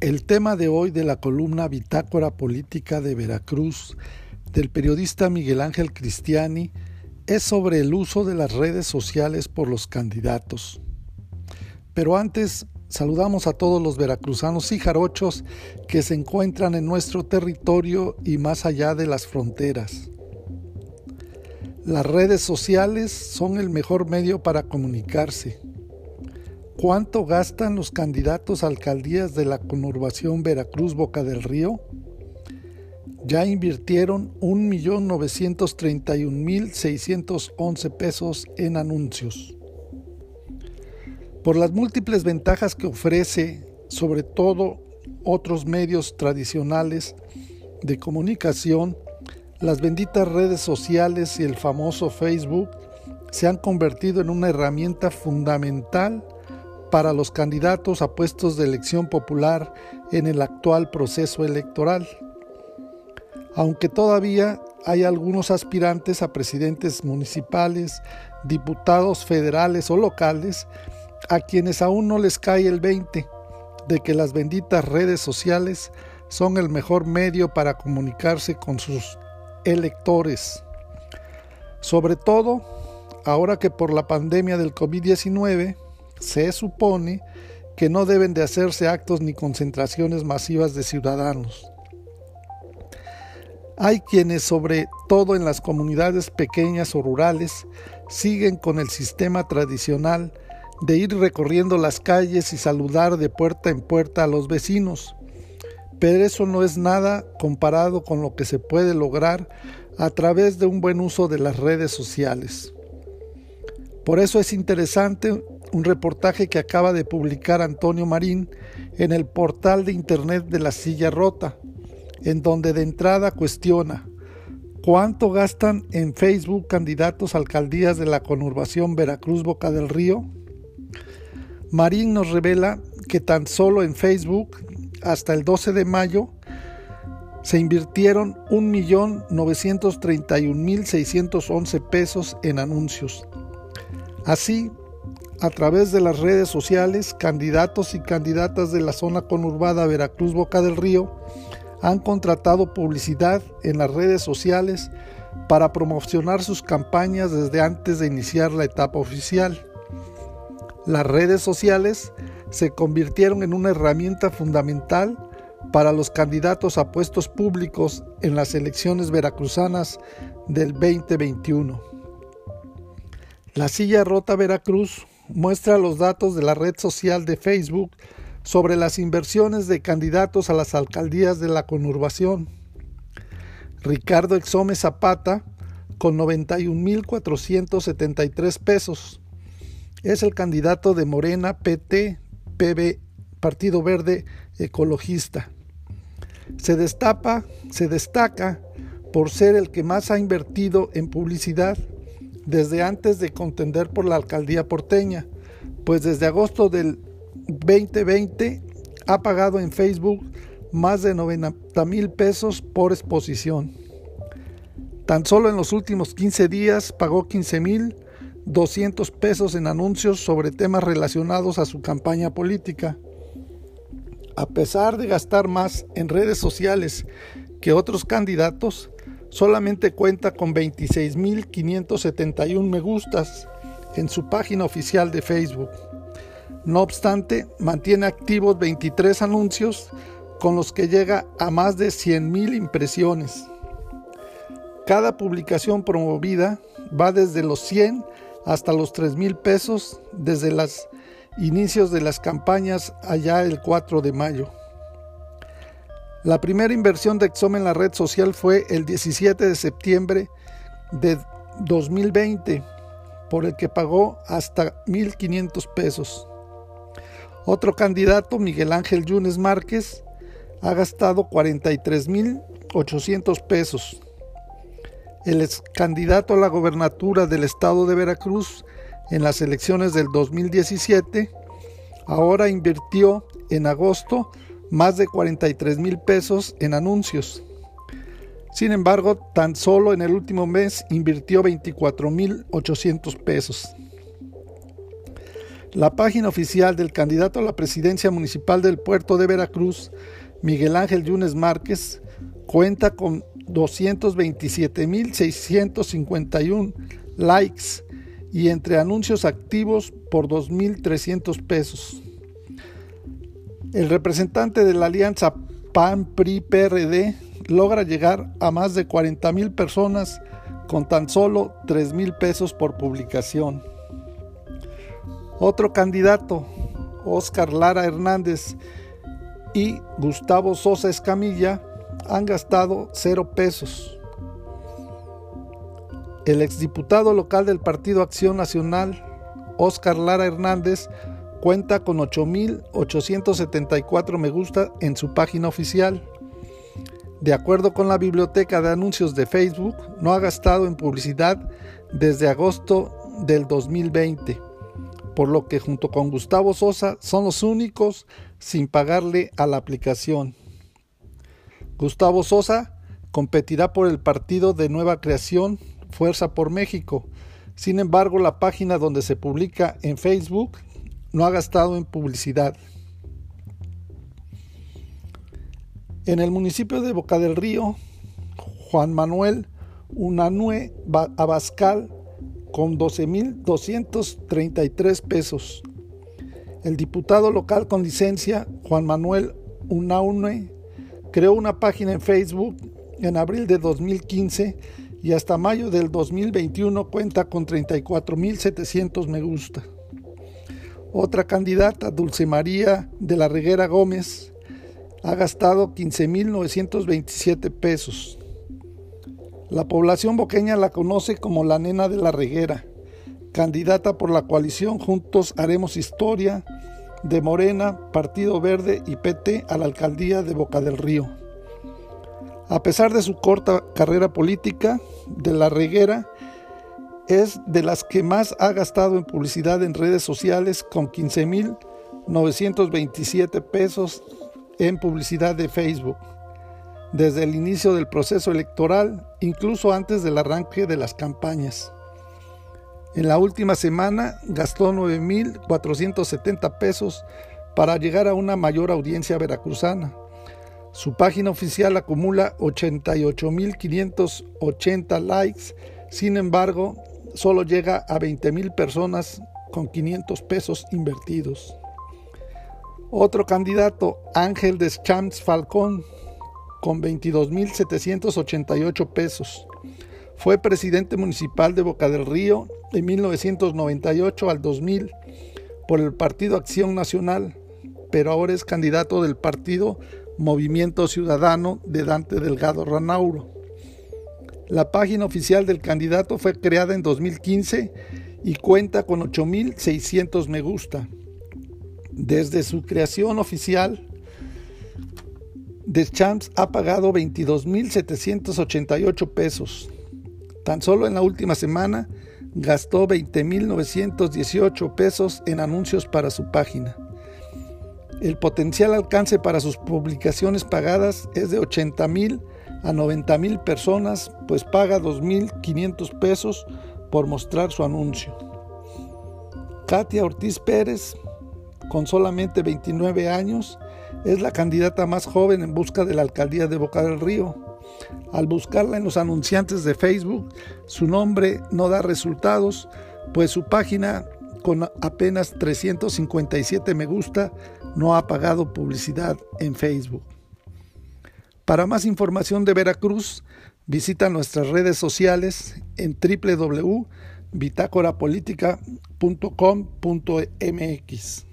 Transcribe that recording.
El tema de hoy de la columna Bitácora Política de Veracruz del periodista Miguel Ángel Cristiani es sobre el uso de las redes sociales por los candidatos. Pero antes saludamos a todos los veracruzanos y jarochos que se encuentran en nuestro territorio y más allá de las fronteras. Las redes sociales son el mejor medio para comunicarse ¿Cuánto gastan los candidatos a alcaldías de la conurbación Veracruz Boca del Río? Ya invirtieron 1.931.611 pesos en anuncios. Por las múltiples ventajas que ofrece, sobre todo otros medios tradicionales de comunicación, las benditas redes sociales y el famoso Facebook se han convertido en una herramienta fundamental para los candidatos a puestos de elección popular en el actual proceso electoral. Aunque todavía hay algunos aspirantes a presidentes municipales, diputados federales o locales, a quienes aún no les cae el 20 de que las benditas redes sociales son el mejor medio para comunicarse con sus electores. Sobre todo, ahora que por la pandemia del COVID-19 se supone que no deben de hacerse actos ni concentraciones masivas de ciudadanos. Hay quienes, sobre todo en las comunidades pequeñas o rurales, siguen con el sistema tradicional de ir recorriendo las calles y saludar de puerta en puerta a los vecinos. Pero eso no es nada comparado con lo que se puede lograr a través de un buen uso de las redes sociales. Por eso es interesante un reportaje que acaba de publicar Antonio Marín en el portal de internet de la silla rota, en donde de entrada cuestiona cuánto gastan en Facebook candidatos a alcaldías de la conurbación Veracruz Boca del Río. Marín nos revela que tan solo en Facebook hasta el 12 de mayo se invirtieron 1.931.611 pesos en anuncios. Así, a través de las redes sociales, candidatos y candidatas de la zona conurbada Veracruz Boca del Río han contratado publicidad en las redes sociales para promocionar sus campañas desde antes de iniciar la etapa oficial. Las redes sociales se convirtieron en una herramienta fundamental para los candidatos a puestos públicos en las elecciones veracruzanas del 2021. La silla rota Veracruz muestra los datos de la red social de Facebook sobre las inversiones de candidatos a las alcaldías de la conurbación. Ricardo Exome Zapata, con 91.473 pesos. Es el candidato de Morena PT PB Partido Verde Ecologista. Se destapa, se destaca por ser el que más ha invertido en publicidad desde antes de contender por la alcaldía porteña, pues desde agosto del 2020 ha pagado en Facebook más de 90 mil pesos por exposición. Tan solo en los últimos 15 días pagó 15 mil 200 pesos en anuncios sobre temas relacionados a su campaña política. A pesar de gastar más en redes sociales que otros candidatos, solamente cuenta con 26.571 me gustas en su página oficial de Facebook. No obstante, mantiene activos 23 anuncios con los que llega a más de 100.000 impresiones. Cada publicación promovida va desde los 100 hasta los 3.000 pesos desde los inicios de las campañas allá el 4 de mayo. La primera inversión de Exome en la red social fue el 17 de septiembre de 2020, por el que pagó hasta 1.500 pesos. Otro candidato, Miguel Ángel Yunes Márquez, ha gastado 43.800 pesos. El ex candidato a la gobernatura del estado de Veracruz en las elecciones del 2017 ahora invirtió en agosto más de 43 mil pesos en anuncios. Sin embargo, tan solo en el último mes invirtió 24 mil 800 pesos. La página oficial del candidato a la presidencia municipal del puerto de Veracruz, Miguel Ángel Yunes Márquez, cuenta con 227.651 likes y entre anuncios activos por 2.300 pesos. El representante de la alianza PAN-PRI-PRD logra llegar a más de 40.000 personas con tan solo 3.000 pesos por publicación. Otro candidato, Oscar Lara Hernández y Gustavo Sosa Escamilla, han gastado cero pesos. El exdiputado local del Partido Acción Nacional, Oscar Lara Hernández, cuenta con 8.874 me gusta en su página oficial. De acuerdo con la biblioteca de anuncios de Facebook, no ha gastado en publicidad desde agosto del 2020 por lo que junto con Gustavo Sosa son los únicos sin pagarle a la aplicación. Gustavo Sosa competirá por el partido de nueva creación Fuerza por México. Sin embargo, la página donde se publica en Facebook no ha gastado en publicidad. En el municipio de Boca del Río, Juan Manuel Unanue Abascal con 12.233 pesos. El diputado local con licencia, Juan Manuel Unaune, creó una página en Facebook en abril de 2015 y hasta mayo del 2021 cuenta con 34.700 me gusta. Otra candidata, Dulce María de la Reguera Gómez, ha gastado 15.927 pesos. La población boqueña la conoce como la nena de la reguera, candidata por la coalición Juntos Haremos Historia de Morena, Partido Verde y PT a la alcaldía de Boca del Río. A pesar de su corta carrera política, de la reguera es de las que más ha gastado en publicidad en redes sociales con 15.927 pesos en publicidad de Facebook desde el inicio del proceso electoral, incluso antes del arranque de las campañas. En la última semana gastó 9.470 pesos para llegar a una mayor audiencia veracruzana. Su página oficial acumula 88.580 likes, sin embargo, solo llega a 20.000 personas con 500 pesos invertidos. Otro candidato, Ángel Deschamps Falcón, con 22.788 pesos. Fue presidente municipal de Boca del Río de 1998 al 2000 por el Partido Acción Nacional, pero ahora es candidato del partido Movimiento Ciudadano de Dante Delgado Ranauro. La página oficial del candidato fue creada en 2015 y cuenta con 8.600 me gusta. Desde su creación oficial, Deschamps ha pagado 22.788 pesos. Tan solo en la última semana gastó 20.918 pesos en anuncios para su página. El potencial alcance para sus publicaciones pagadas es de 80.000 a 90.000 personas, pues paga 2.500 pesos por mostrar su anuncio. Katia Ortiz Pérez, con solamente 29 años, es la candidata más joven en busca de la alcaldía de Boca del Río. Al buscarla en los anunciantes de Facebook, su nombre no da resultados, pues su página con apenas 357 me gusta no ha pagado publicidad en Facebook. Para más información de Veracruz, visita nuestras redes sociales en www.bitácorapolítica.com.mx.